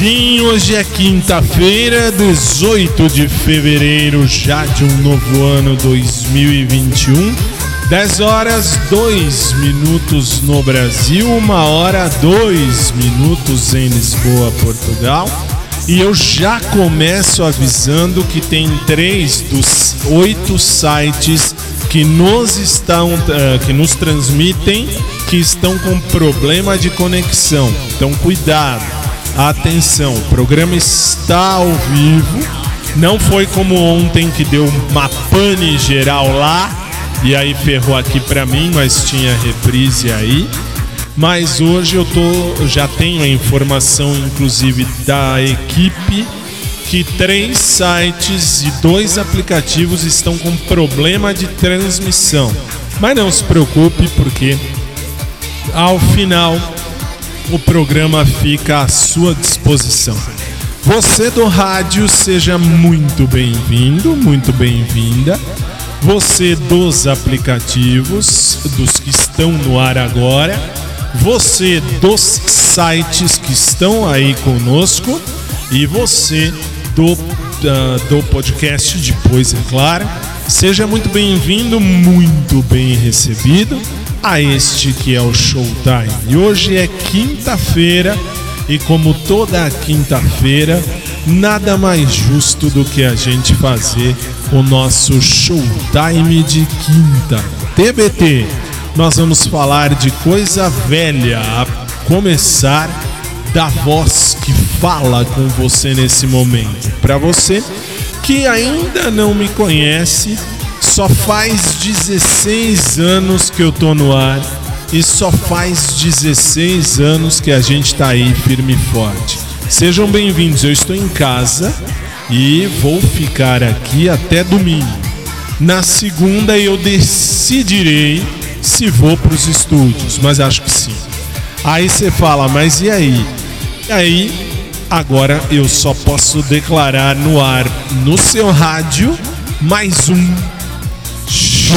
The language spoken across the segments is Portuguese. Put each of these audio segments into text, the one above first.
Sim, hoje é quinta-feira, 18 de fevereiro, já de um novo ano 2021. 10 horas 2 minutos no Brasil, 1 hora 2 minutos em Lisboa, Portugal. E eu já começo avisando que tem três dos oito sites que nos estão, eh, que nos transmitem, que estão com problema de conexão. Então cuidado. Atenção, o programa está ao vivo. Não foi como ontem que deu uma pane geral lá e aí ferrou aqui pra mim, mas tinha reprise aí. Mas hoje eu tô, já tenho a informação, inclusive da equipe, que três sites e dois aplicativos estão com problema de transmissão. Mas não se preocupe, porque ao final o programa fica à sua disposição. Você do rádio, seja muito bem-vindo, muito bem-vinda. Você dos aplicativos, dos que estão no ar agora. Você dos sites que estão aí conosco. E você do, ah, do podcast depois, é claro. Seja muito bem-vindo, muito bem recebido a este que é o Showtime. E hoje é quinta-feira e como toda quinta-feira, nada mais justo do que a gente fazer o nosso Showtime de quinta. TBT, nós vamos falar de coisa velha, a começar da voz que fala com você nesse momento. Para você que ainda não me conhece, só faz 16 anos que eu tô no ar e só faz 16 anos que a gente tá aí firme e forte. Sejam bem-vindos, eu estou em casa e vou ficar aqui até domingo. Na segunda eu decidirei se vou para os estúdios, mas acho que sim. Aí você fala, mas e aí? E aí, agora eu só posso declarar no ar, no seu rádio, mais um show.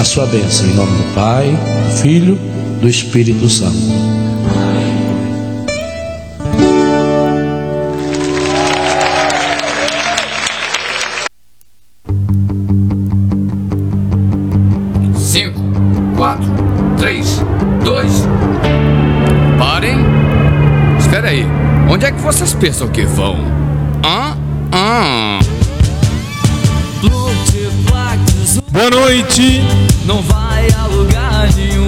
a sua bênção em nome do Pai, do Filho, do Espírito Santo. Cinco, quatro, três, dois. Parem. Espera aí. Onde é que vocês pensam que vão? Hã? Hã? Boa noite. Não vai a lugar nenhum.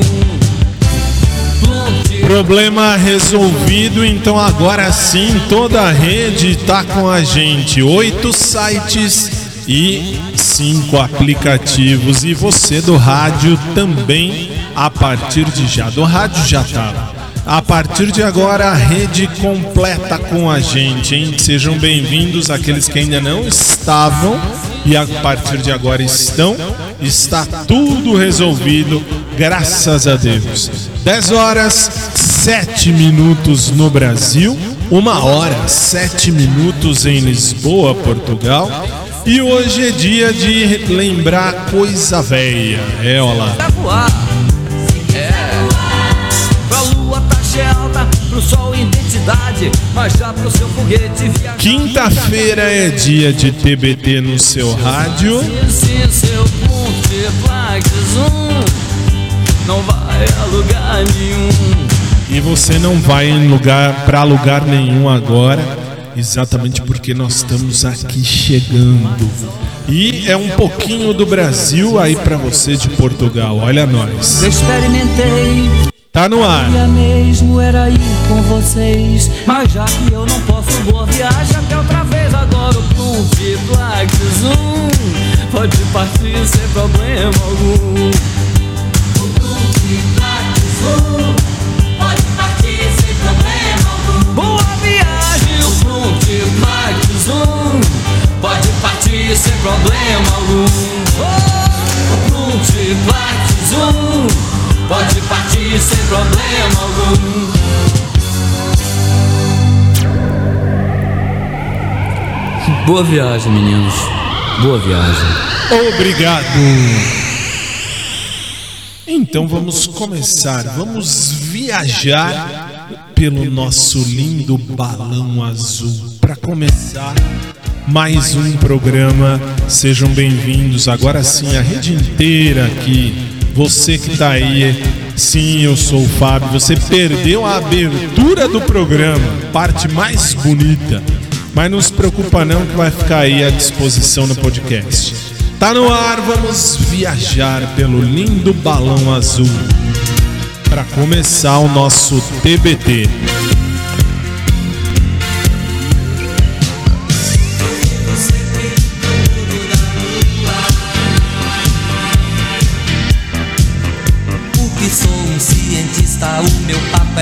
Problema resolvido, então agora sim toda a rede está com a gente. Oito sites e cinco aplicativos. E você do rádio também, a partir de já. Do rádio já estava. A partir de agora, a rede completa com a gente, hein? Sejam bem-vindos aqueles que ainda não estavam e a partir de agora estão. Está tudo resolvido, graças a Deus. 10 horas, 7 minutos no Brasil, 1 hora, 7 minutos em Lisboa, Portugal. E hoje é dia de lembrar coisa velha. É, olha lá. Pro sol identidade. Mas já pro seu foguete viajar. Quinta-feira é dia de TBT no seu rádio. Se seu multiplex um não vai a lugar nenhum. E você não vai em lugar para lugar nenhum agora, exatamente porque nós estamos aqui chegando. E é um pouquinho do Brasil aí para você de Portugal. Olha nós. Eu experimentei. Tá no ar. Queria mesmo era ir com vocês. Mas já que eu não posso, boa viagem até outra vez. Agora o multiplex um pode partir sem problema algum. Pode partir sem problema algum. Boa viagem, o um pode partir sem problema algum. Oh, o multiplex um pode partir sem problema algum. Boa viagem, meninos. Boa viagem. Obrigado. Então vamos começar. Vamos viajar pelo nosso lindo balão azul. Para começar mais um programa, sejam bem-vindos. Agora sim, a rede inteira aqui. Você que tá aí, sim, eu sou o Fábio. Você perdeu a abertura do programa, parte mais bonita. Mas não se preocupa não que vai ficar aí à disposição no podcast. Tá no ar, vamos viajar pelo lindo balão azul. Para começar o nosso TBT.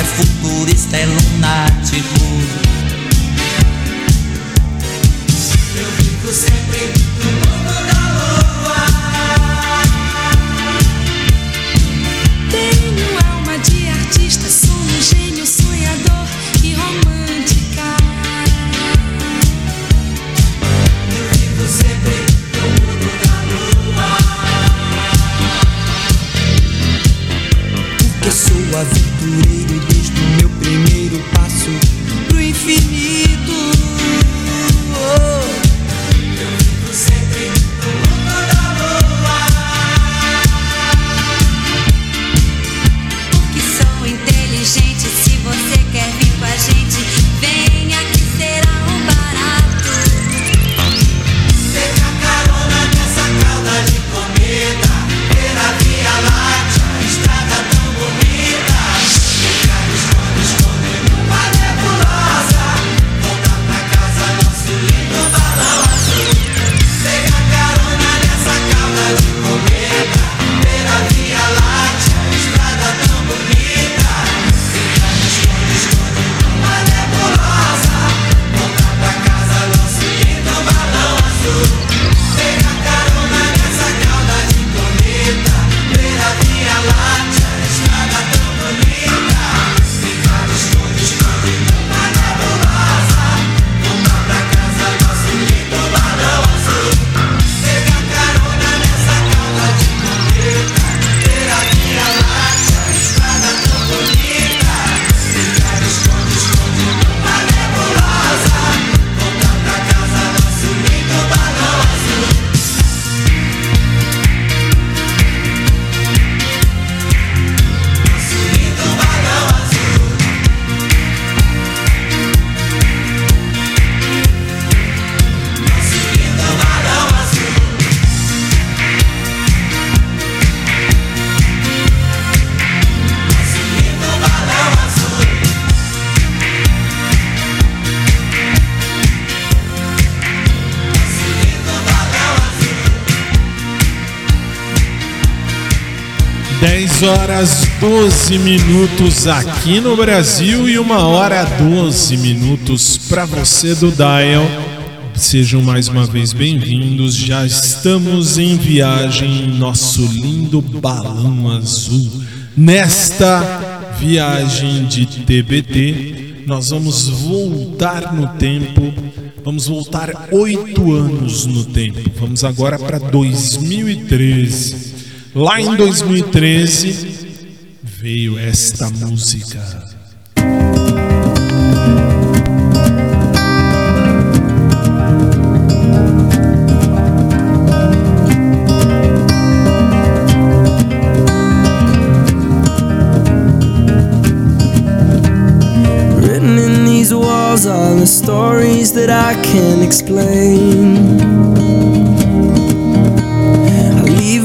É futurista, é lunático. Horas 12 minutos aqui no Brasil e uma hora 12 minutos para você do Dial. Sejam mais uma vez bem-vindos. Já estamos em viagem em nosso lindo balão azul. Nesta viagem de TBT, nós vamos voltar no tempo. Vamos voltar oito anos no tempo. Vamos agora para 2013. Lá em 2013 veio esta música. Written in these walls are the stories that I can't explain.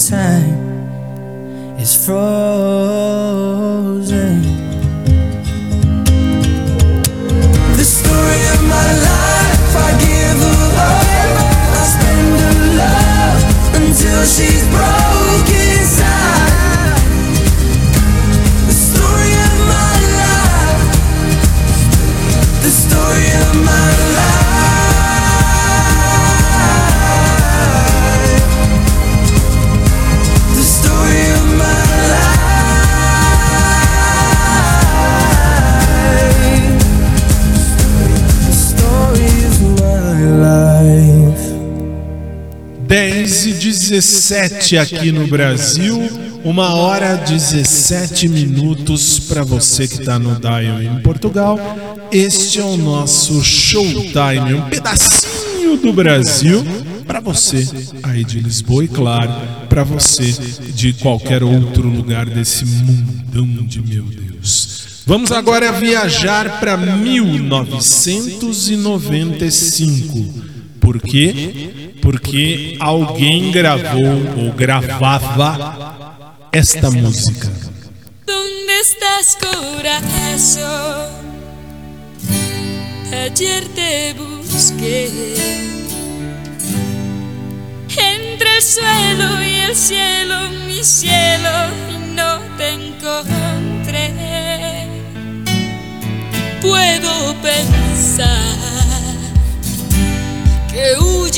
time 17 aqui no Brasil, uma hora 17 minutos para você que está no Dial em Portugal. Este é o nosso Showtime, um pedacinho do Brasil para você aí de Lisboa e claro, para você de qualquer outro lugar desse mundão de meu Deus. Vamos agora viajar para 1995. Por quê? Porque alguém gravou ou gravava esta música. ¿Dónde estás, corazón? Ayer te busqué entre el suelo y el cielo, mi cielo, y no te encontré. Puedo pensar que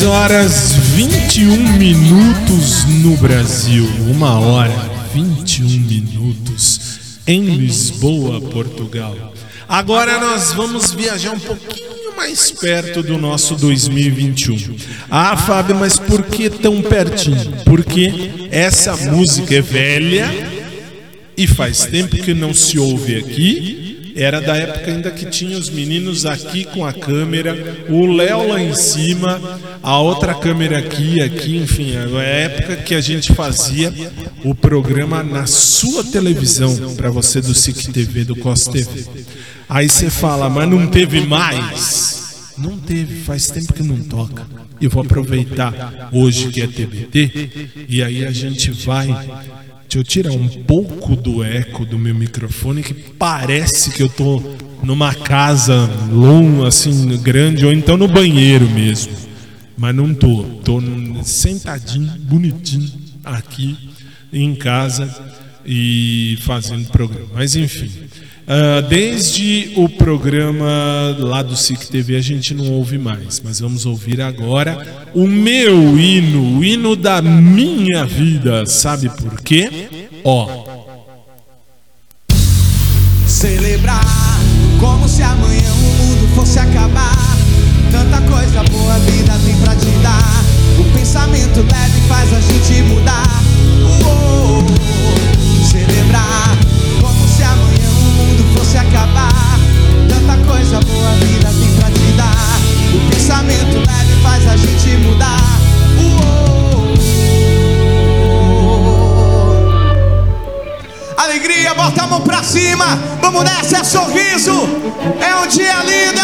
10 horas 21 minutos no Brasil. Uma hora 21 minutos em Lisboa, Portugal. Agora nós vamos viajar um pouquinho mais perto do nosso 2021. Ah, Fábio, mas por que tão pertinho? Porque essa música é velha e faz tempo que não se ouve aqui. Era da época ainda que tinha os meninos aqui com a câmera, o Léo lá em cima, a outra câmera aqui, aqui, enfim, é a época que a gente fazia o programa na sua televisão, para você do SIC TV, do COS TV. Aí você fala, mas não teve mais? Não teve, faz tempo que não toca. E vou aproveitar hoje que é TBT, e aí a gente vai Deixa eu tirar um pouco do eco do meu microfone que parece que eu tô numa casa longa, assim, grande, ou então no banheiro mesmo. Mas não tô. Tô sentadinho, bonitinho, aqui em casa e fazendo programa. Mas enfim. Ah, desde o programa lá do SIC TV a gente não ouve mais, mas vamos ouvir agora o meu hino, o hino da minha vida. Sabe por quê? Ó. Celebrar como se amanhã o mundo fosse acabar. Tanta coisa boa a vida tem pra te dar. O pensamento leve faz a gente mudar. Uou. É um dia lindo.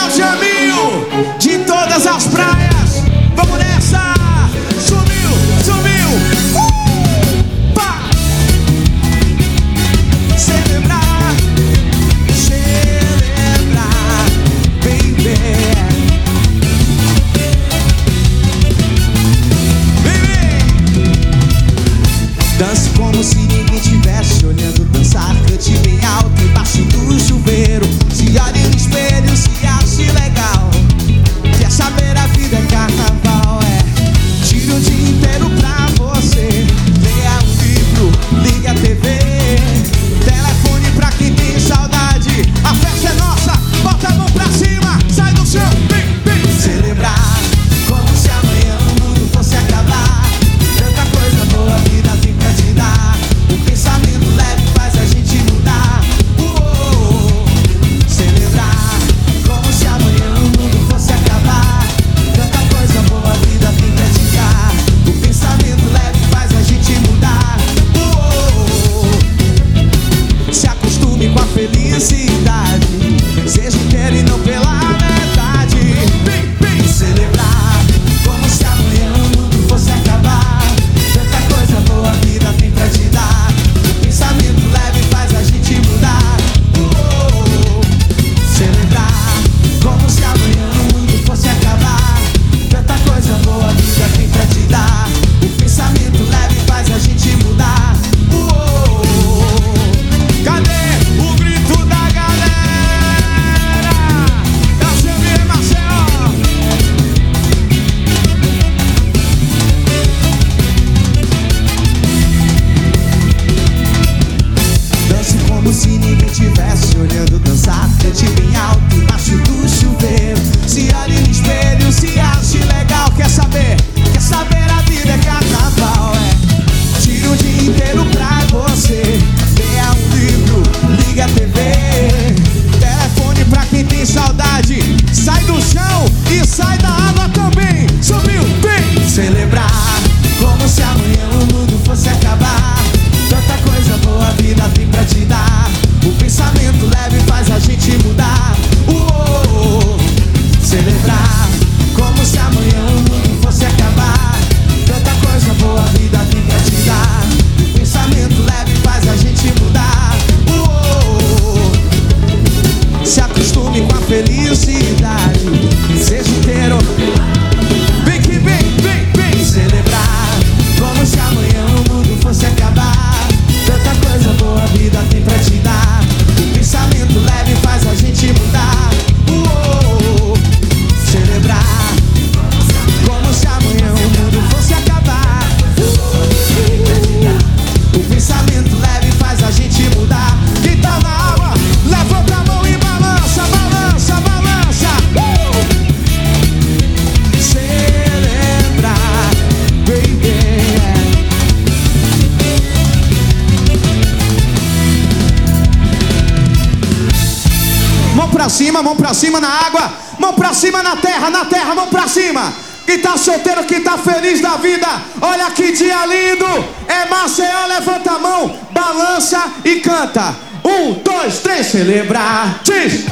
cima na terra, na terra, mão pra cima. Quem tá solteiro, quem tá feliz da vida, olha que dia lindo. É Maceió, levanta a mão, balança e canta. Um, dois, três, celebrar. Diz.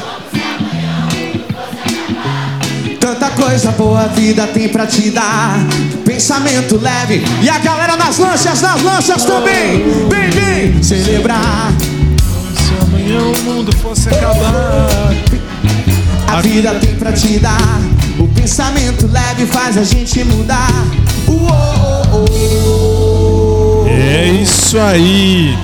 Tanta coisa boa a vida tem pra te dar. Pensamento leve. E a galera nas lanchas, nas lanchas também. Vem, vem, celebrar. Se amanhã o mundo fosse acabar. A vida tem pra te dar. O pensamento leve faz a gente mudar. É isso aí.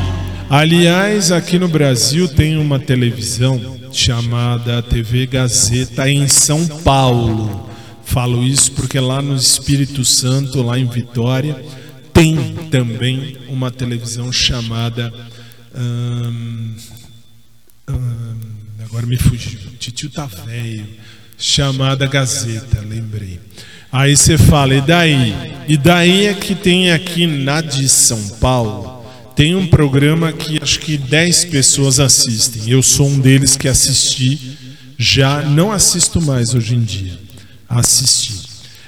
Aliás, aqui no Brasil tem uma televisão chamada TV Gazeta em São Paulo. Falo isso porque lá no Espírito Santo, lá em Vitória, tem também uma televisão chamada. Hum, agora me fugiu. Titio tá velho. Chamada Gazeta, lembrei. Aí você fala, e daí? E daí é que tem aqui na de São Paulo, tem um programa que acho que 10 pessoas assistem. Eu sou um deles que assisti, já não assisto mais hoje em dia. Assisti.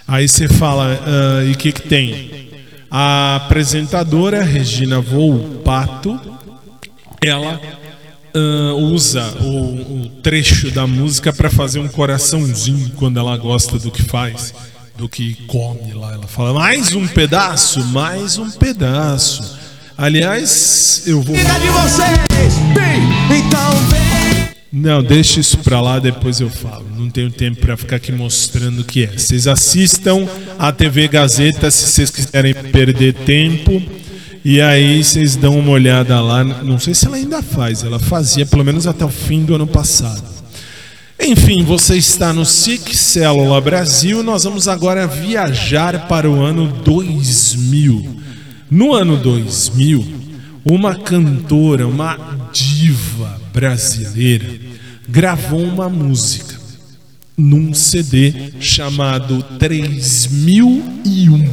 Aí você fala, ah, e o que, que tem? A apresentadora Regina Volpato, ela ah, usa o, o trecho da música para fazer um coraçãozinho quando ela gosta do que faz, do que come lá. Ela fala, mais um pedaço, mais um pedaço. Aliás, eu vou. Cuida de vocês, bem, então vem. Não, deixa isso pra lá, depois eu falo. Não tenho tempo pra ficar aqui mostrando o que é. Vocês assistam a TV Gazeta se vocês quiserem perder tempo. E aí vocês dão uma olhada lá. Não sei se ela ainda faz, ela fazia pelo menos até o fim do ano passado. Enfim, você está no SIC Célula Brasil. Nós vamos agora viajar para o ano 2000. No ano 2000, uma cantora, uma diva brasileira, gravou uma música num CD chamado 3001.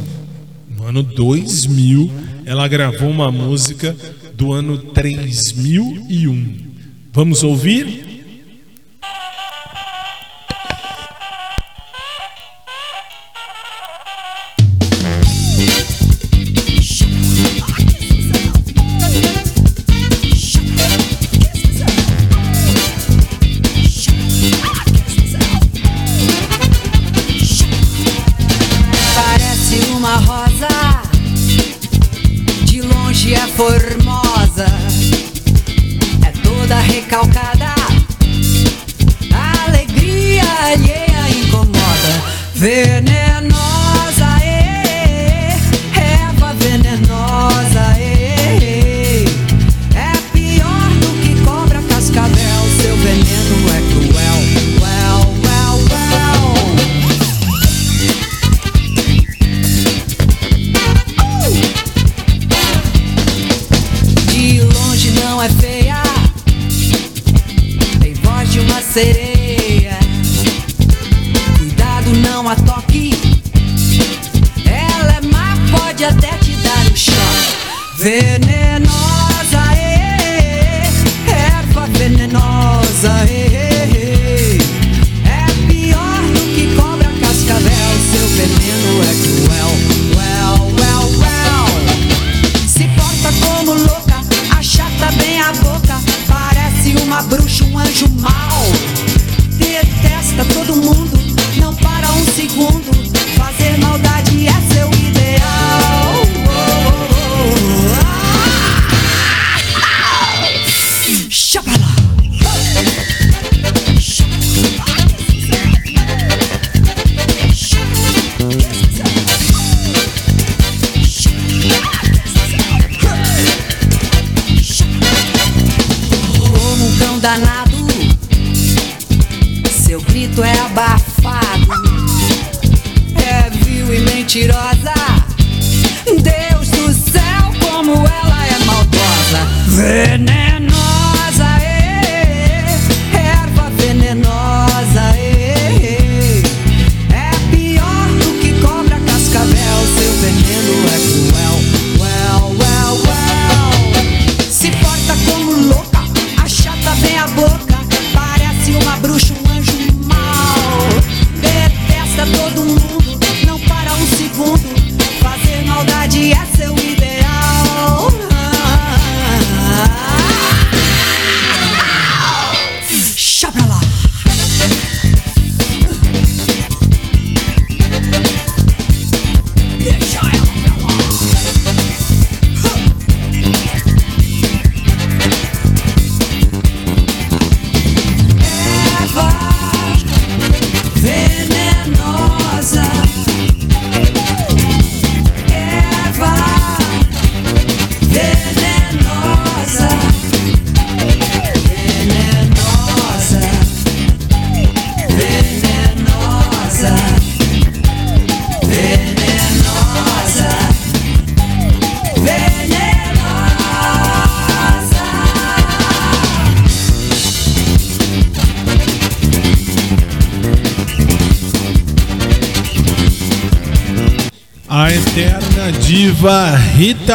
No ano 2000, ela gravou uma música do ano 3001. Vamos ouvir?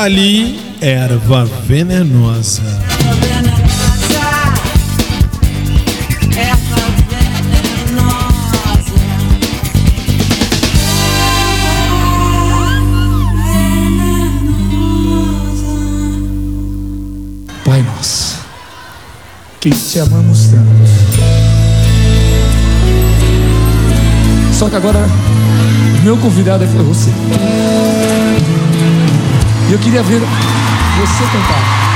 Lee, erva venenosa. Pai nosso, que te amamos tanto. Só que agora, meu convidado foi você. E eu queria ver você cantar.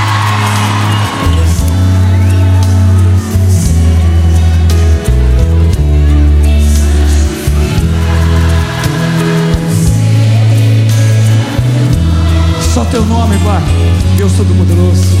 Só teu nome, Pai, Deus Todo-Poderoso.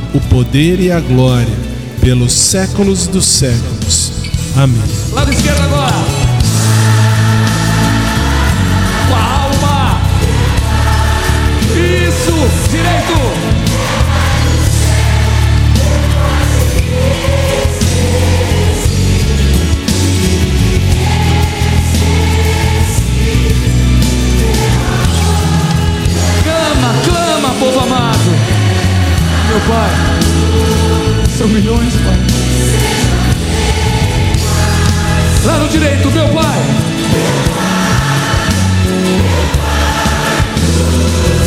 o poder e a glória, pelos séculos dos séculos. Amém. Lado esquerdo agora. Com a alma. Isso. Direito. Meu Pai. São milhões, Pai. Lado direito, meu pai. Esquerdo.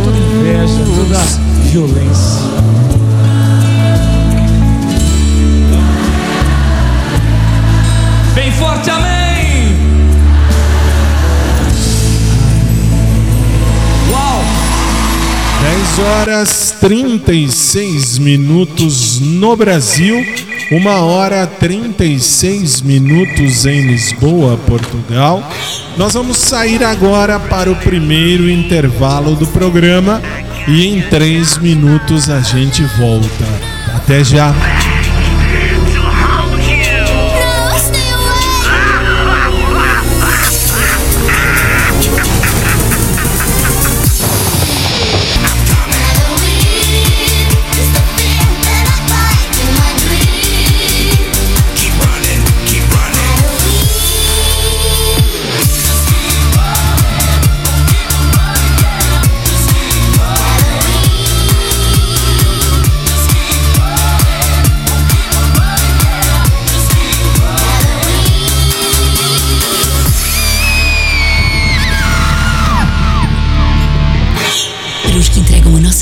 Toda inveja, toda violência. Bem forte, amém! Uau! 10 horas 36 minutos no Brasil, 1 hora 36 minutos em Lisboa, Portugal. Nós vamos sair agora para o primeiro intervalo do programa e em 3 minutos a gente volta. Até já!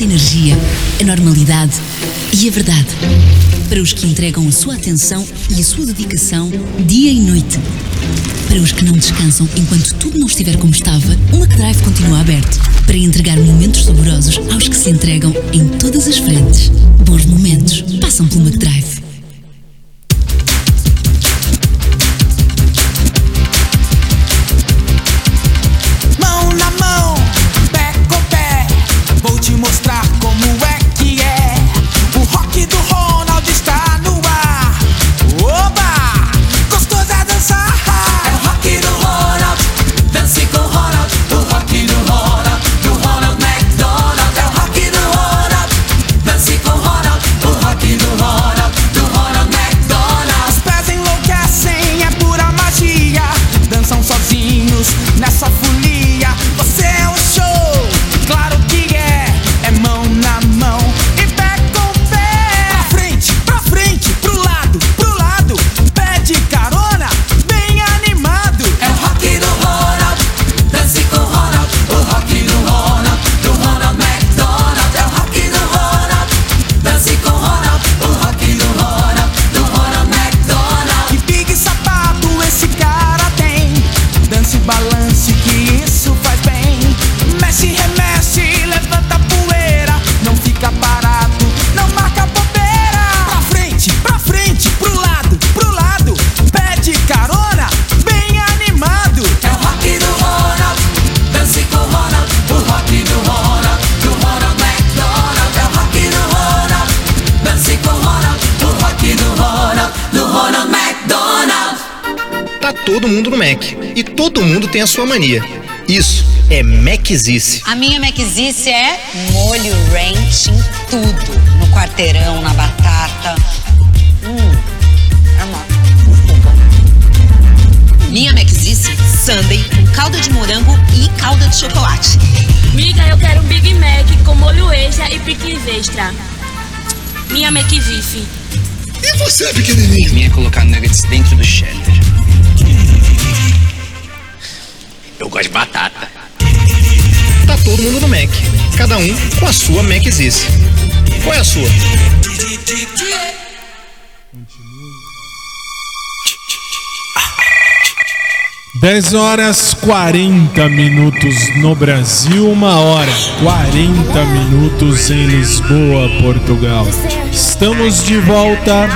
Nossa energia, a normalidade e a verdade. Para os que entregam a sua atenção e a sua dedicação dia e noite. Para os que não descansam enquanto tudo não estiver como estava, o McDrive continua aberto para entregar momentos saborosos aos que se entregam em todas as frentes. Bons momentos passam pelo McDrive. Tem a sua mania. Isso é Macizice. A minha Maczice é molho ranch em tudo. No quarteirão, na batata. Hum, é uma... Minha Maczice, Sunday com calda de morango e calda de chocolate. Miga, eu quero um Big Mac com molho extra e picles extra. Minha McVife. E você, pequenininho? Minha é colocar nuggets dentro do cheddar. Eu gosto de batata. Tá todo mundo no Mac. Cada um com a sua Macizice. Qual é a sua? 10 horas 40 minutos no Brasil, uma hora 40 minutos em Lisboa, Portugal. Estamos de volta.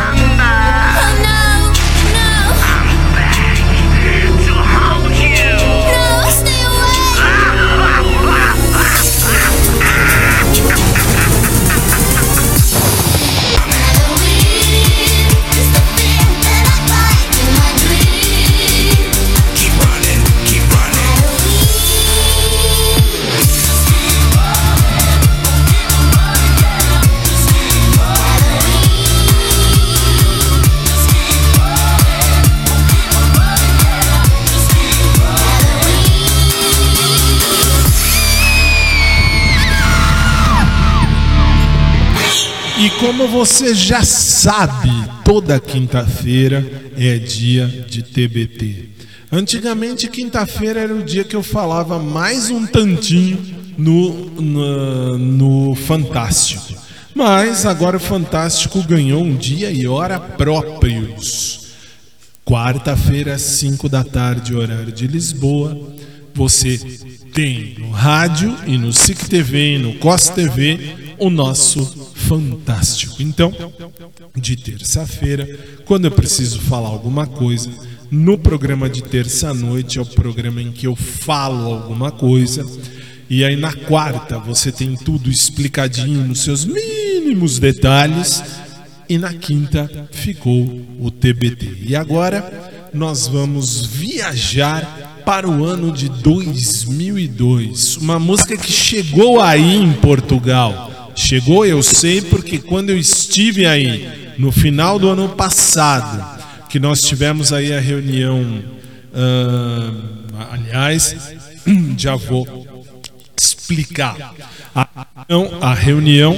Como você já sabe, toda quinta-feira é dia de TBT. Antigamente, quinta-feira era o dia que eu falava mais um tantinho no, no, no Fantástico. Mas agora o Fantástico ganhou um dia e hora próprios. Quarta-feira, às 5 da tarde, horário de Lisboa. Você tem no rádio e no SIC TV e no COS TV o nosso Fantástico. Então, de terça-feira, quando eu preciso falar alguma coisa, no programa de terça-noite é o programa em que eu falo alguma coisa. E aí na quarta você tem tudo explicadinho nos seus mínimos detalhes. E na quinta ficou o TBT. E agora nós vamos viajar para o ano de 2002. Uma música que chegou aí em Portugal. Chegou, eu sei, porque quando eu estive aí, no final do ano passado, que nós tivemos aí a reunião. ah, aliás, já vou explicar. A, então, a reunião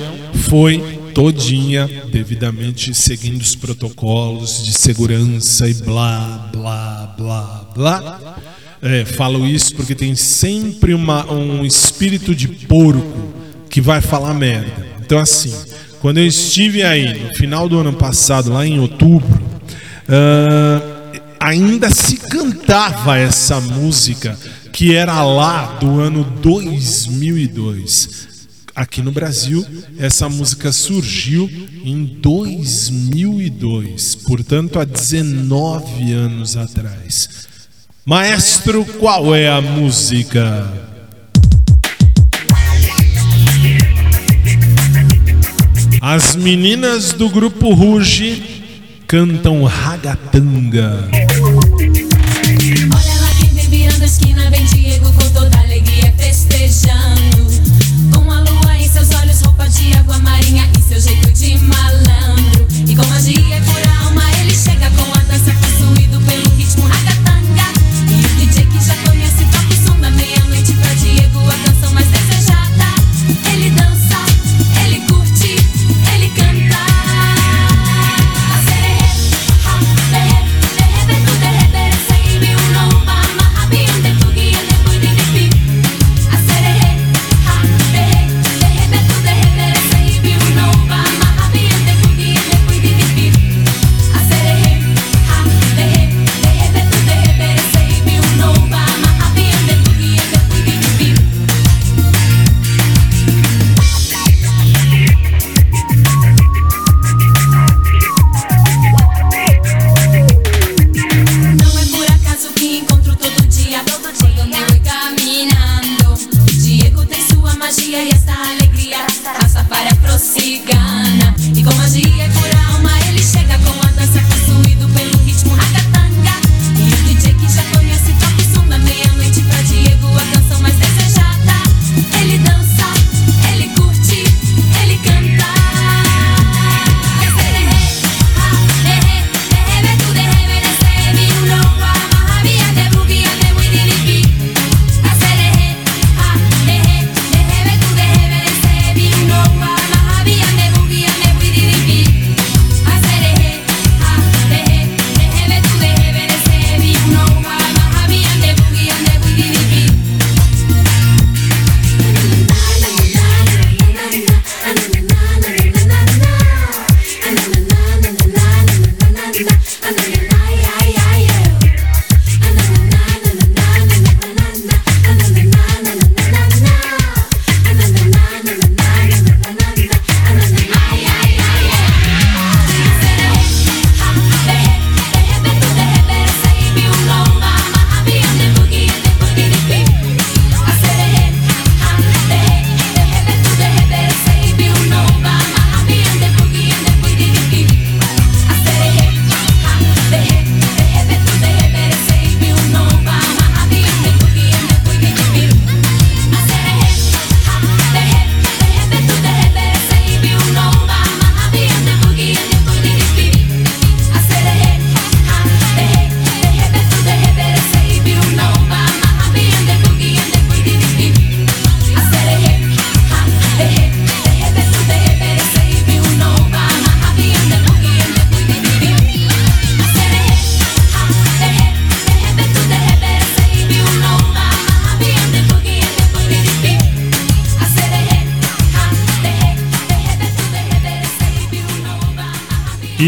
foi todinha, devidamente seguindo os protocolos de segurança e blá, blá, blá, blá. É, falo isso porque tem sempre uma, um espírito de porco que vai falar merda. Então, assim, quando eu estive aí no final do ano passado, lá em outubro, ah, ainda se cantava essa música que era lá do ano 2002. Aqui no Brasil, essa música surgiu em 2002, portanto, há 19 anos atrás. Maestro, qual é a música? As meninas do grupo Ruge cantam ragatanga.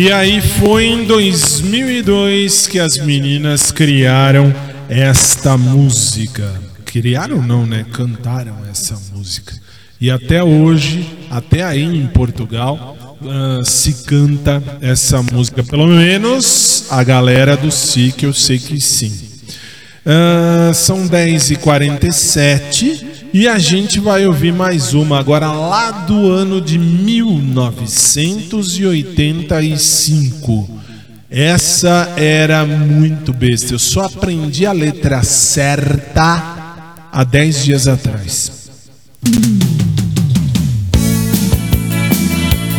E aí foi em 2002 que as meninas criaram esta música. Criaram não, né? Cantaram essa música. E até hoje, até aí em Portugal, ah, se canta essa música. Pelo menos a galera do Si, que eu sei que sim. Ah, são 10h47 e a gente vai ouvir mais uma agora lá do ano de 1985. Essa era muito besta. Eu só aprendi a letra certa há 10 dias atrás.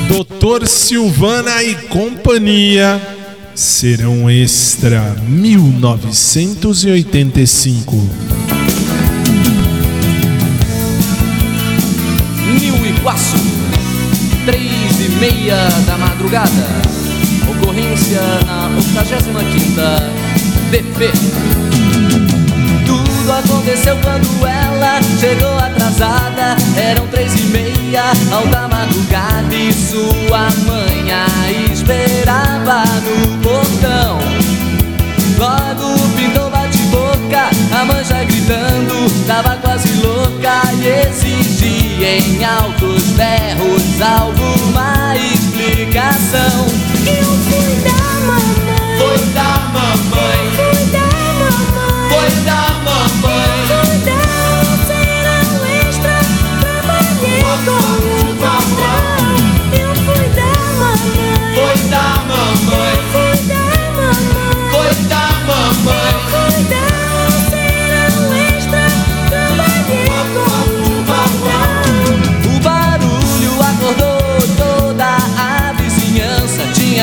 Doutor Silvana e companhia serão extra 1985. Iguaçu, três e meia da madrugada. Ocorrência na 85ª DP. Tudo aconteceu quando ela chegou atrasada. Eram três e meia ao da madrugada e sua mãe a esperava no portão. Logo pintou bate-boca, a mancha gritando, tava quase louca e exigia em altos berros alguma explicação. Eu fui da mamãe, foi da mamãe, foi da mamãe, foi da mamãe, foi da serão extra, trabalhei com o patrão. Eu fui da mamãe, foi da mamãe, foi da mamãe, foi da mamãe,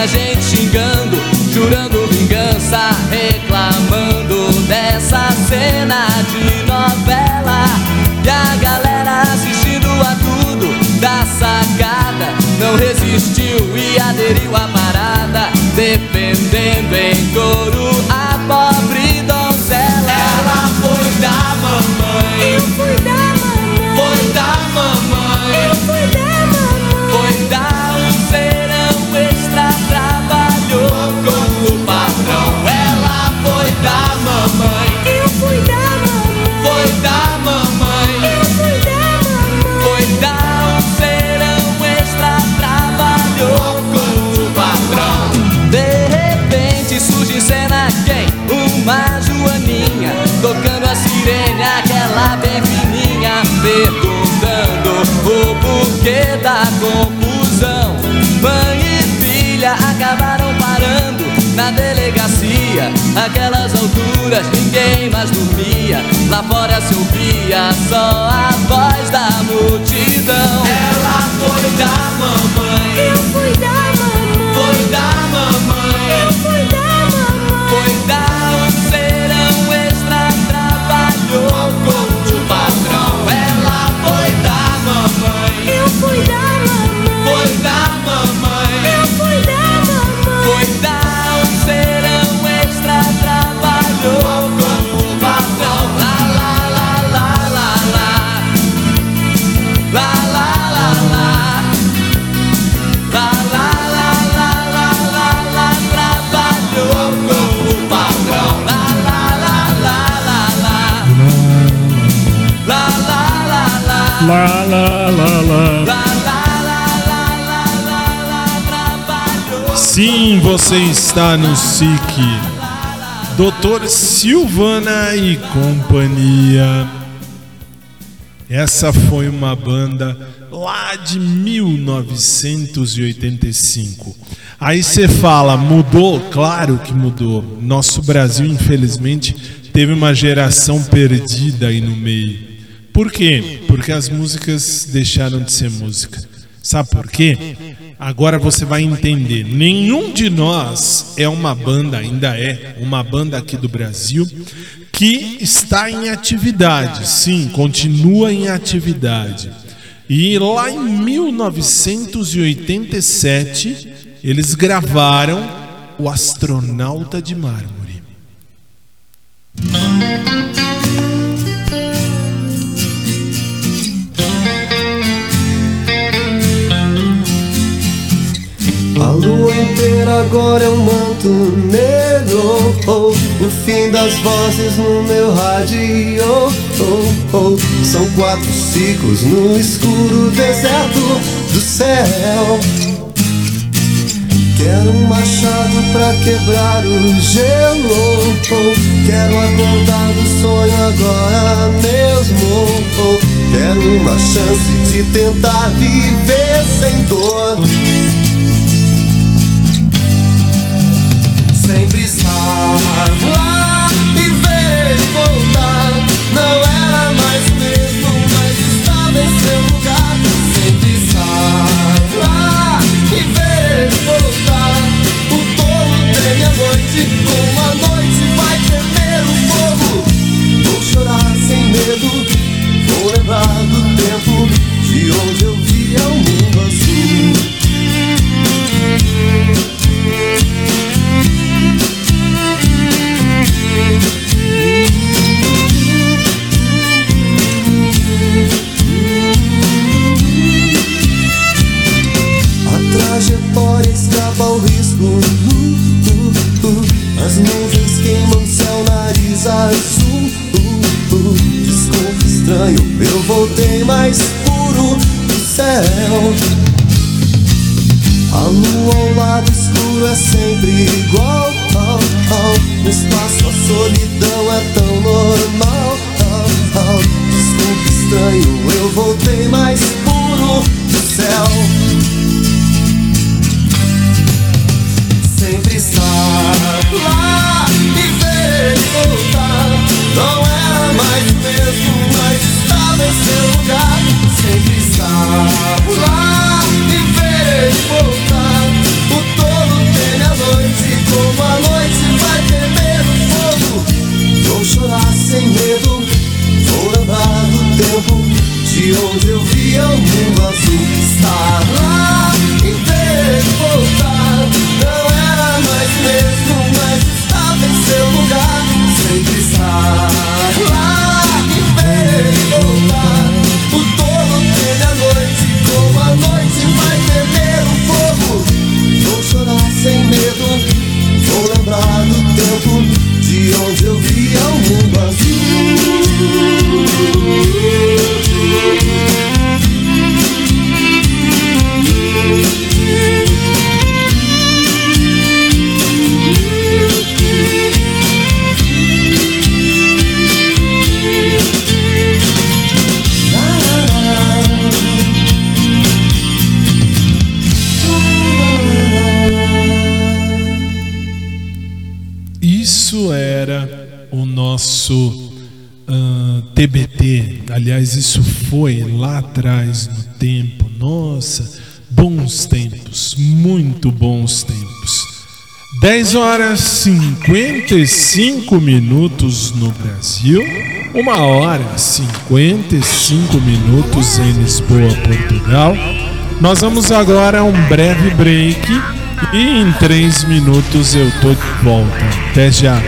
gente xingando, jurando vingança, reclamando dessa cena de novela. E a galera assistindo a tudo da sacada não resistiu e aderiu à parada, defendendo em coro a pobre donzela. Ela foi da mamãe, eu fui da mamãe, eu fui da mamãe, foi da mamãe, eu fui da mamãe, foi da um serão extra, trabalhou com o patrão. De repente surge em cena quem? Uma joaninha tocando a sirene, aquela bem fininha, perguntando o porquê da confusão. Mãe e filha acabaram parando na delegacia. Aquelas alturas ninguém mais dormia. Lá fora se ouvia só a voz da multidão. Ela foi da mamãe. Eu fui da mamãe. Foi da mamãe. Eu fui lá. Sim, você está no SIC. Doutor Silvana e companhia. Essa foi uma banda lá de 1985. Aí você fala, mudou? Claro que mudou. Nosso Brasil, infelizmente, teve uma geração perdida aí no meio. Por quê? Porque as músicas deixaram de ser música. Sabe por quê? Agora você vai entender. Nenhum de nós é uma banda, ainda é uma banda aqui do Brasil, que está em atividade. Sim, continua em atividade. E lá em 1987, eles gravaram O Astronauta de Mármore. A lua inteira agora é um manto negro. Oh, O fim das vozes no meu rádio. Oh, oh. São quatro ciclos no escuro deserto do céu. Quero um machado pra quebrar o gelo. Oh, Quero acordar do sonho agora mesmo. Oh, Quero uma chance de tentar viver sem dor sem precisar lá e ver ele voltar. Não era mais mesmo, mas estava em seu lugar. Sem precisar lá e ver ele voltar. O tolo treme a noite, como a noite vai tremer o fogo. Vou chorar sem medo, vou lembrar do tempo de onde eu 10 horas 55 minutos no Brasil, 1 hora 55 minutos em Lisboa, Portugal. Nós vamos agora a um breve break e em 3 minutos eu tô de volta. Até já.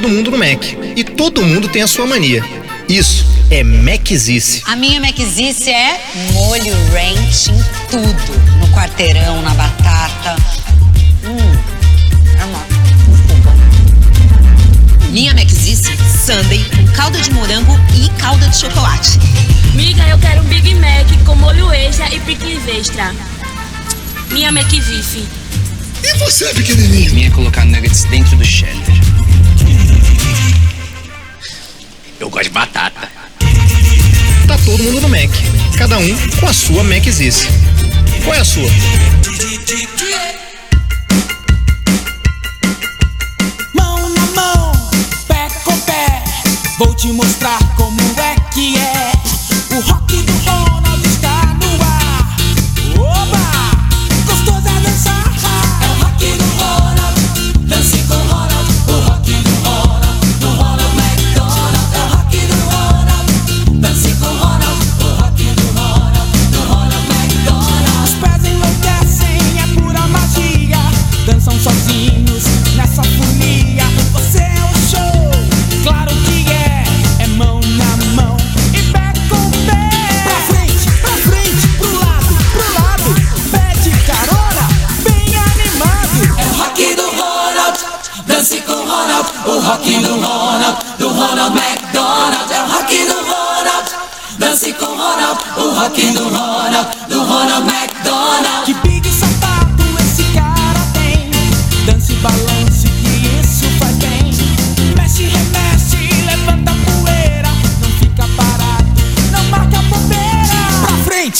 todo mundo no Mac. E todo mundo tem a sua mania. Isso é Maczice. A minha Maczice é molho ranch em tudo. No quarteirão, na batata. Hum, é uma... Minha Maczice, sundae com calda de morango e calda de chocolate. Miga, eu quero um Big Mac com molho extra e picles extra. Minha Macvife. E você, pequenininho? Minha é colocar nuggets dentro do cheddar. Eu gosto de batata. Tá todo mundo no Mac, cada um com a sua Maczice. Qual é a sua? Mão na mão, pé com pé, vou te mostrar como é que é o rock do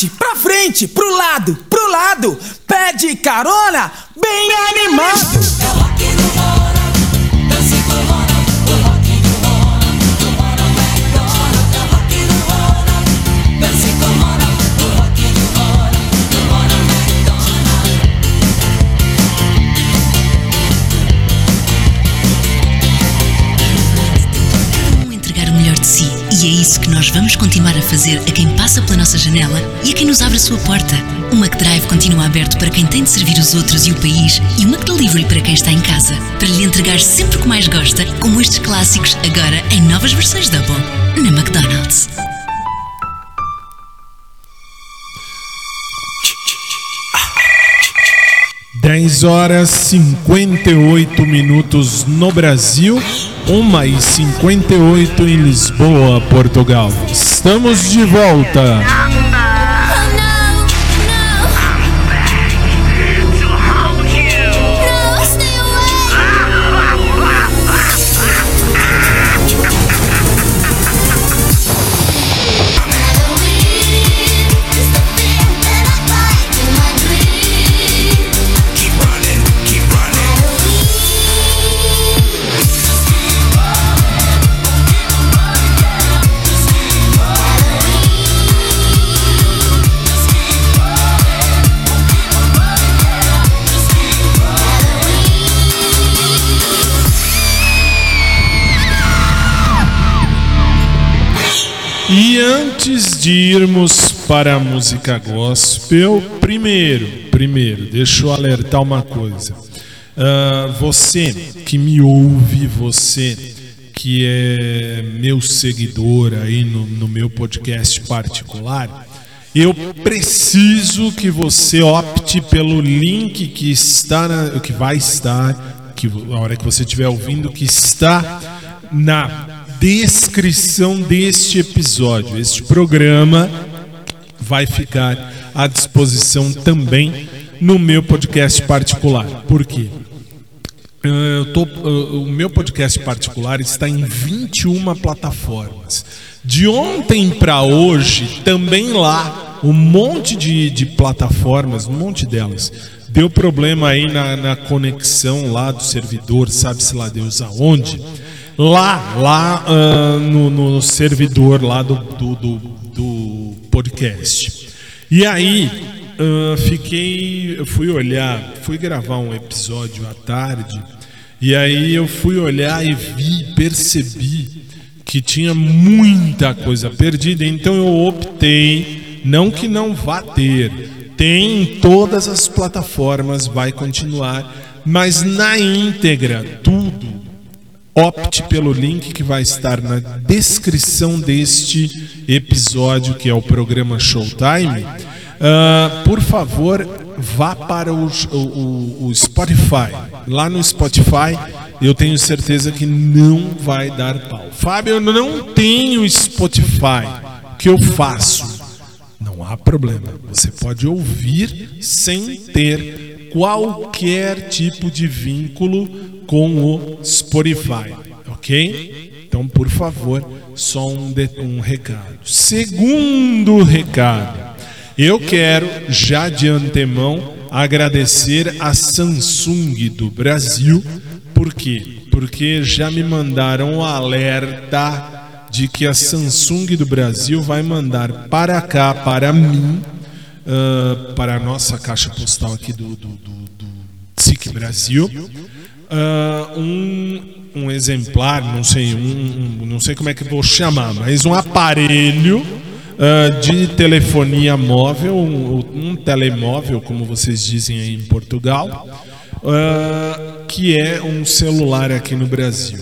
pra frente, pro lado, pro lado. Pede carona, bem animado. É promete que nós vamos continuar a fazer a quem passa pela nossa janela e a quem nos abre a sua porta. O McDrive continua aberto para quem tem de servir os outros e o país e o McDelivery para quem está em casa, para lhe entregar sempre o que mais gosta, como estes clássicos, agora em novas versões Double, na McDonald's. Dez horas 58 minutos no Brasil, 1 e 58 em Lisboa, Portugal. Estamos de volta. De irmos para a música gospel, primeiro, primeiro, deixa eu alertar uma coisa. Ah, você que me ouve, você que é meu seguidor aí no, no meu podcast particular, eu preciso que você opte pelo link que está na, que vai estar, que a hora que você estiver ouvindo, que está na descrição deste episódio. Este programa vai ficar à disposição também no meu podcast particular. Por quê? Eu tô, uh, o meu podcast particular está em 21 plataformas. De ontem para hoje, também lá, um monte de, de plataformas, um monte delas, deu problema aí na, na conexão lá do servidor, sabe-se lá Deus aonde. Lá, lá uh, no, no servidor lá do, do, do, do podcast. E aí, uh, fiquei. Fui olhar, fui gravar um episódio à tarde, e aí eu fui olhar e vi, percebi que tinha muita coisa perdida, então eu optei, não que não vá ter, tem em todas as plataformas, vai continuar, mas na íntegra, tudo opte pelo link que vai estar na descrição deste episódio, que é o programa Showtime. Uh, por favor, vá para o, o, o, Spotify. Lá no Spotify, eu tenho certeza que não vai dar pau. Fábio, eu não tenho Spotify. O que eu faço? Não há problema. Você pode ouvir sem ter qualquer tipo de vínculo com o Spotify, ok? Então, por favor, só um, de, um recado. Segundo recado, eu quero já de antemão agradecer a Samsung do Brasil, por quê? Porque já me mandaram um alerta de que a Samsung do Brasil vai mandar para cá, para mim, uh, para a nossa caixa postal aqui do, do, do, do SIC Brasil, uh, um, um exemplar, não sei, um, um, não sei como é que vou chamar, mas um aparelho uh, de telefonia móvel, um, um, telemóvel, como vocês dizem aí em Portugal, uh, que é um celular aqui no Brasil.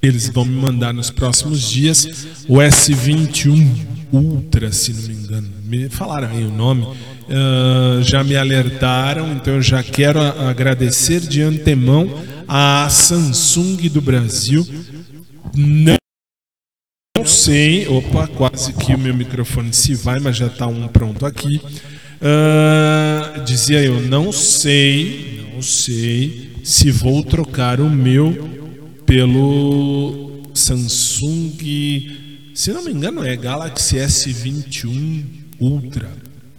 Eles vão me mandar nos próximos dias o S21 Ultra, se não me engano. Me falaram aí o nome. Uh, já me alertaram, então eu já quero agradecer de antemão a Samsung do Brasil. Não sei, opa, quase que o meu microfone se vai, mas já está um pronto aqui. Uh, dizia eu, não sei, não sei se vou trocar o meu pelo Samsung, se não me engano é Galaxy S21 Ultra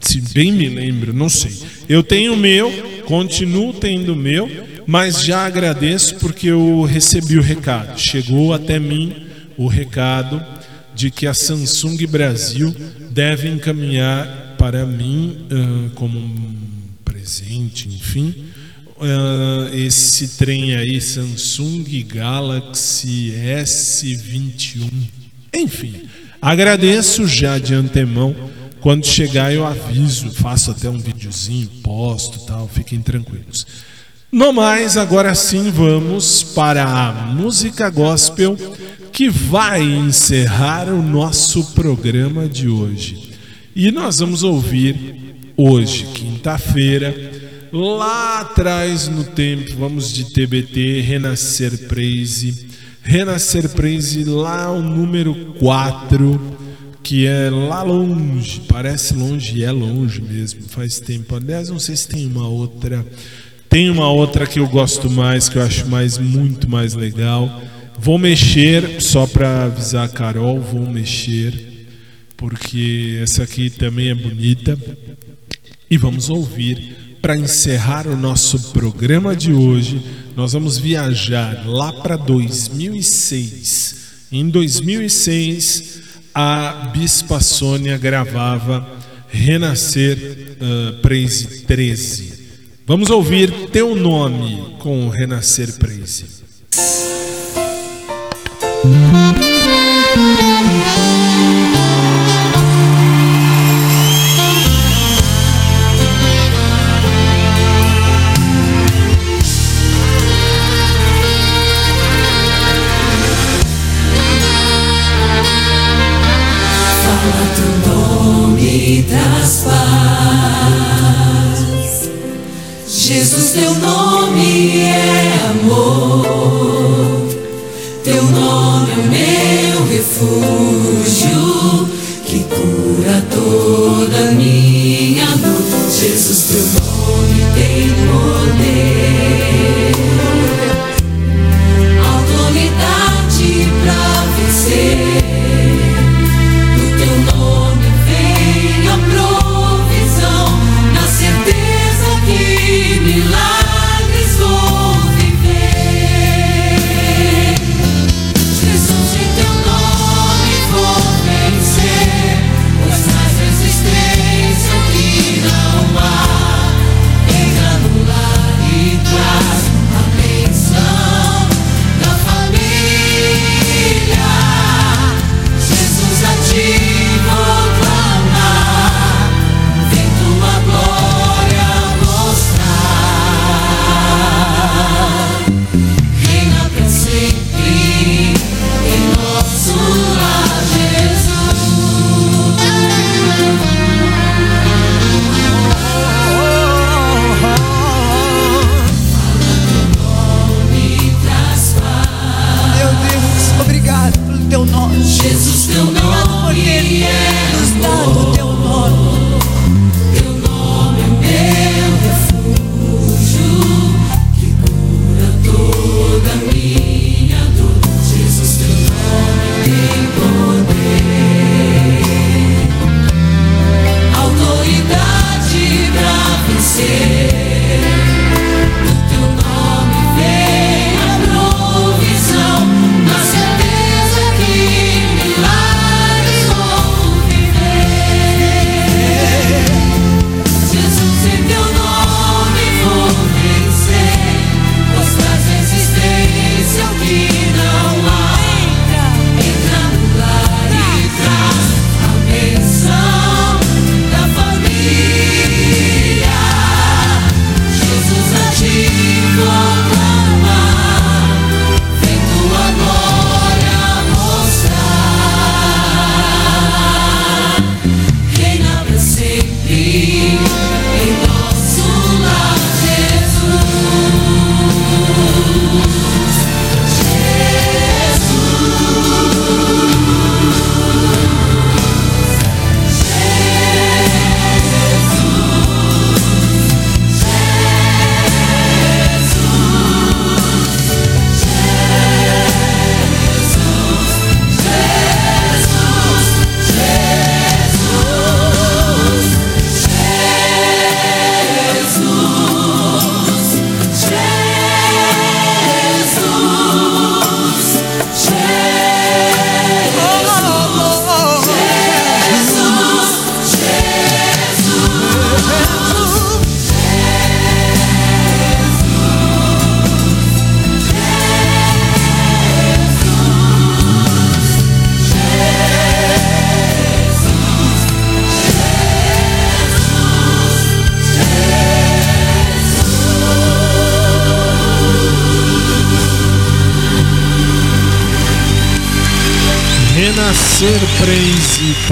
se bem me lembro, não sei. Eu tenho o meu, continuo tendo o meu, mas já agradeço porque eu recebi o recado. Chegou até mim o recado de que a Samsung Brasil deve encaminhar para mim uh, como um presente, enfim, uh, esse trem aí Samsung Galaxy S21. Enfim, Agradeço já de antemão. Quando chegar eu aviso, faço até um videozinho, posto tal, fiquem tranquilos. No mais, agora sim vamos para a música gospel que vai encerrar o nosso programa de hoje. E nós vamos ouvir hoje, quinta-feira, lá atrás no tempo, vamos de TBT, Renascer Praise. Renascer Praise lá o número 4, que é lá longe, parece longe e é longe mesmo, faz tempo. Aliás, não sei se tem uma outra. Tem uma outra que eu gosto mais, que eu acho mais muito mais legal. Vou mexer, só para avisar a Carol, vou mexer, porque essa aqui também é bonita. E vamos ouvir para encerrar o nosso programa de hoje, nós vamos viajar lá para 2006. Em 2006, a Bispa Sônia gravava Renascer uh, 13, 13. Vamos ouvir Teu Nome com Renascer 13.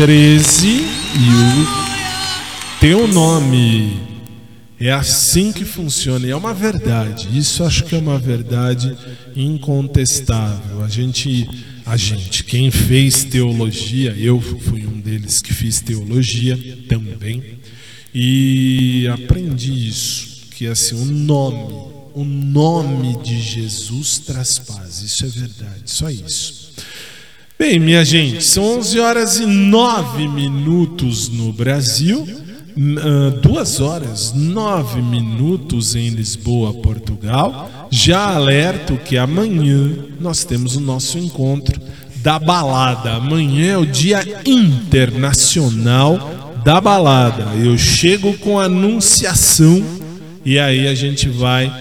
13 e o teu nome. É assim que funciona e é uma verdade. Isso acho que é uma verdade incontestável. A gente, a gente, quem fez teologia, eu fui um deles que fiz teologia também e aprendi isso, que assim o nome, o nome de Jesus traz paz. Isso é verdade, só isso. Bem, minha gente, são 11 horas e 9 minutos no Brasil, uh, 2 horas 9 minutos em Lisboa, Portugal. Já alerto que amanhã nós temos o nosso encontro da balada. Amanhã é o Dia Internacional da Balada. Eu chego com anunciação e aí a gente vai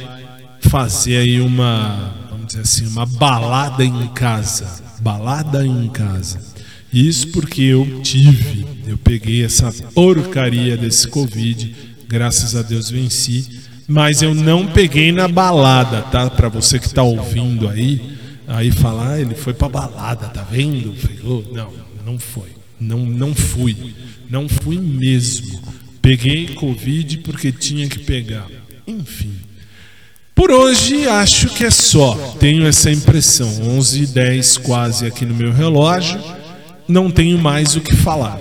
fazer aí uma, vamos dizer assim, uma balada em casa balada em casa. Isso porque eu tive, eu peguei essa porcaria desse Covid, graças a Deus venci, mas eu não peguei na balada, tá? Para você que tá ouvindo aí, aí falar, ah, ele foi pra balada, tá vendo? Não, não foi. Não, não fui. Não fui mesmo. Peguei Covid porque tinha que pegar. Enfim. Por hoje acho que é só. Tenho essa impressão. 11 e 10 quase aqui no meu relógio. Não tenho mais o que falar.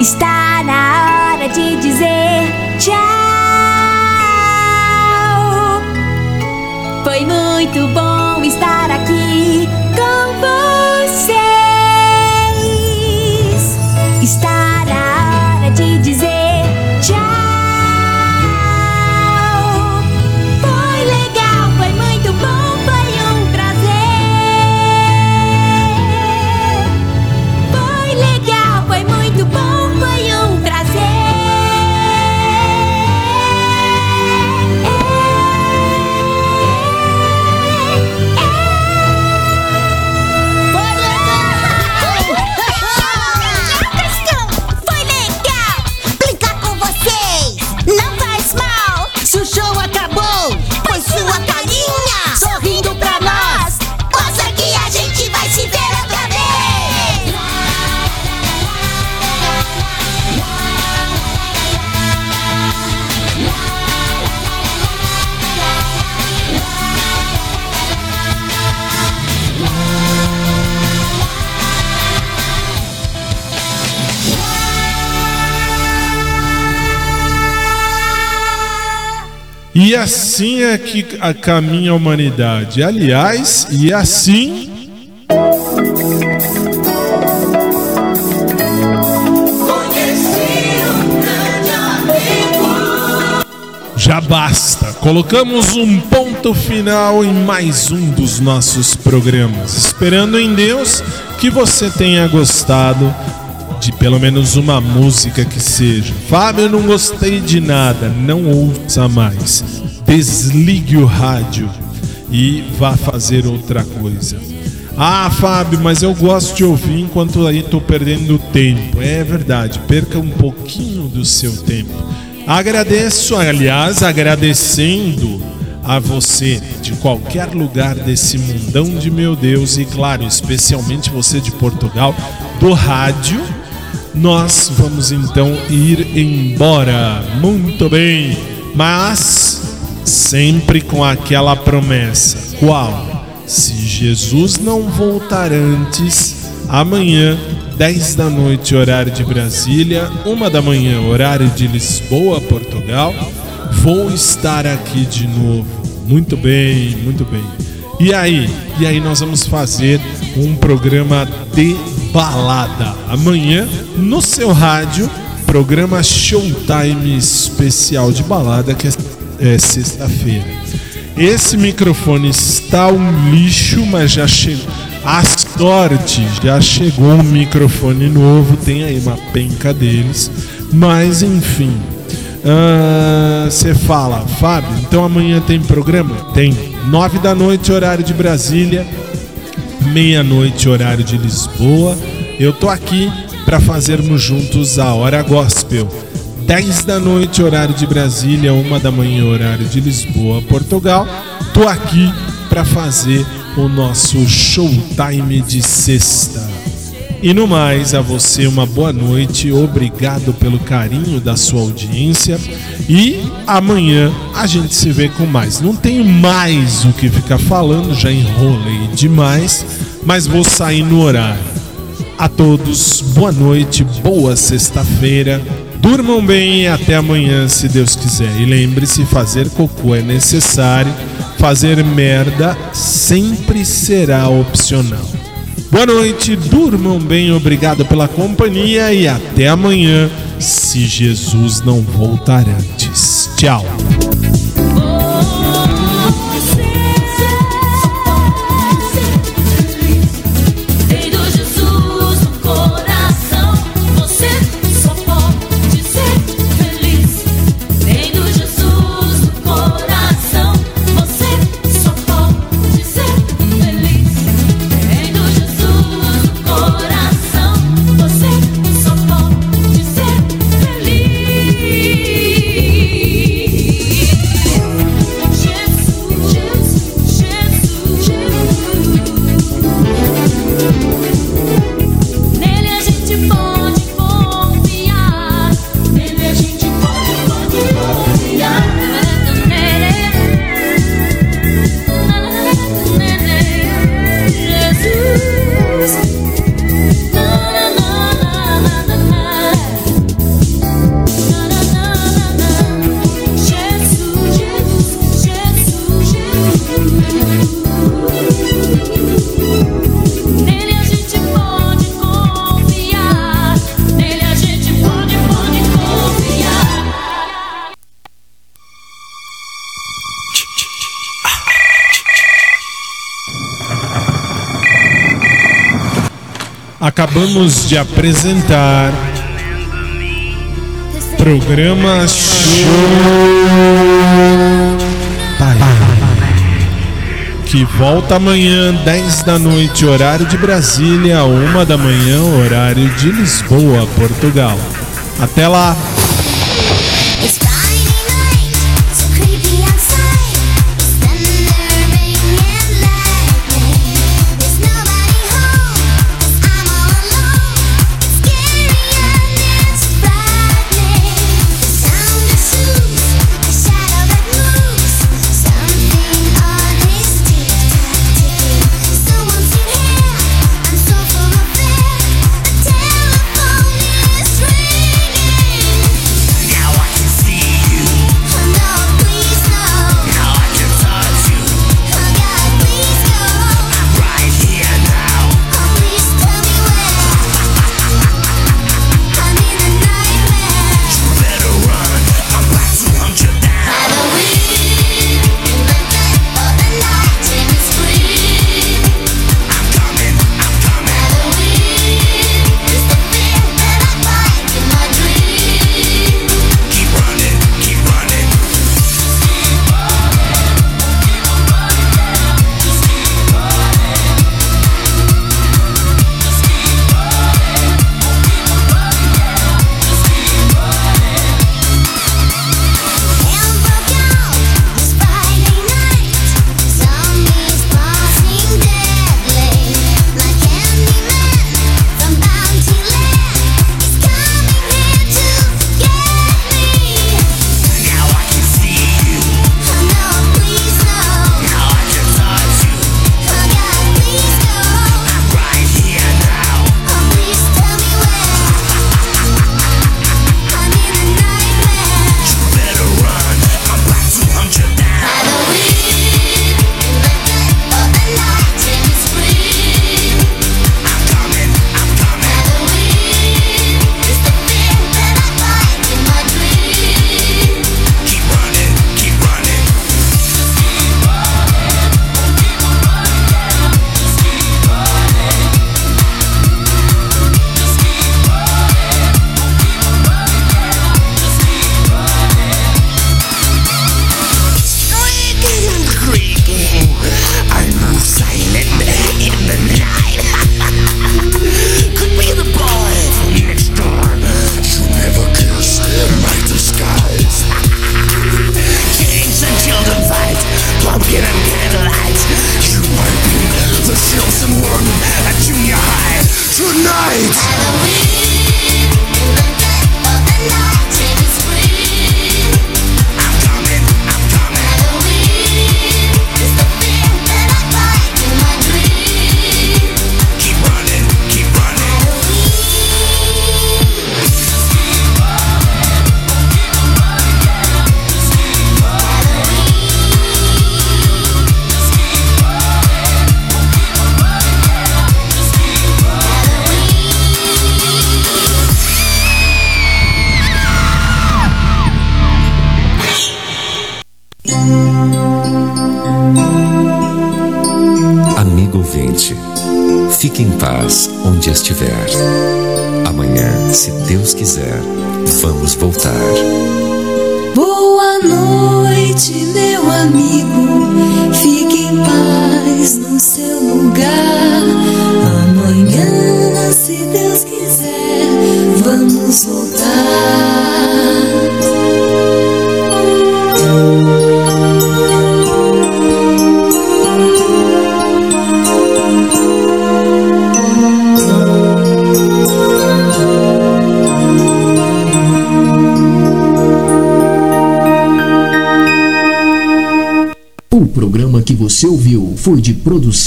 Está na hora de dizer tchau. Assim é que caminha a humanidade. Aliás, e assim já basta. Colocamos um ponto final em mais um dos nossos programas. Esperando em Deus que você tenha gostado de pelo menos uma música que seja. Fábio, eu não gostei de nada. Não ouça mais. Desligue o rádio e vá fazer outra coisa. Ah, Fábio, mas eu gosto de ouvir enquanto aí estou perdendo tempo. É verdade, perca um pouquinho do seu tempo. Agradeço, aliás, agradecendo a você de qualquer lugar desse mundão de meu Deus e, claro, especialmente você de Portugal, do rádio. Nós vamos então ir embora. Muito bem, mas sempre com aquela promessa. Qual? Se Jesus não voltar antes, amanhã, 10 da noite, horário de Brasília, 1 da manhã, horário de Lisboa, Portugal, vou estar aqui de novo. Muito bem, muito bem. E aí? E aí nós vamos fazer um programa de balada. Amanhã, no seu rádio, programa Showtime especial de balada, que é, é sexta-feira. Esse microfone está um lixo, mas já chegou. A sorte, já chegou um microfone novo, tem aí uma penca deles. Mas enfim. Você fala, Fábio, então amanhã tem programa? Tem. Nove da noite, horário de Brasília. Meia-noite, horário de Lisboa. Eu tô aqui para fazermos juntos a Hora Gospel. 10 da noite, horário de Brasília, 1 da manhã, horário de Lisboa, Portugal. Tô aqui para fazer o nosso showtime de sexta. E no mais, a você uma boa noite, obrigado pelo carinho da sua audiência e amanhã a gente se vê com mais. Não tenho mais o que ficar falando, já enrolei demais, mas vou sair no horário. A todos, boa noite, boa sexta-feira. Durmam bem e até amanhã, se Deus quiser. E lembre-se: fazer cocô é necessário, fazer merda sempre será opcional. Boa noite, durmam bem, obrigado pela companhia e até amanhã, se Jesus não voltar antes. Tchau. Acabamos de apresentar programa Show que volta amanhã 10 da noite horário de Brasília, 1 da manhã horário de Lisboa, Portugal. Até lá.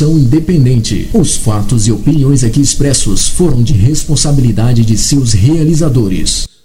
independente. Os fatos e opiniões aqui expressos foram de responsabilidade de seus realizadores.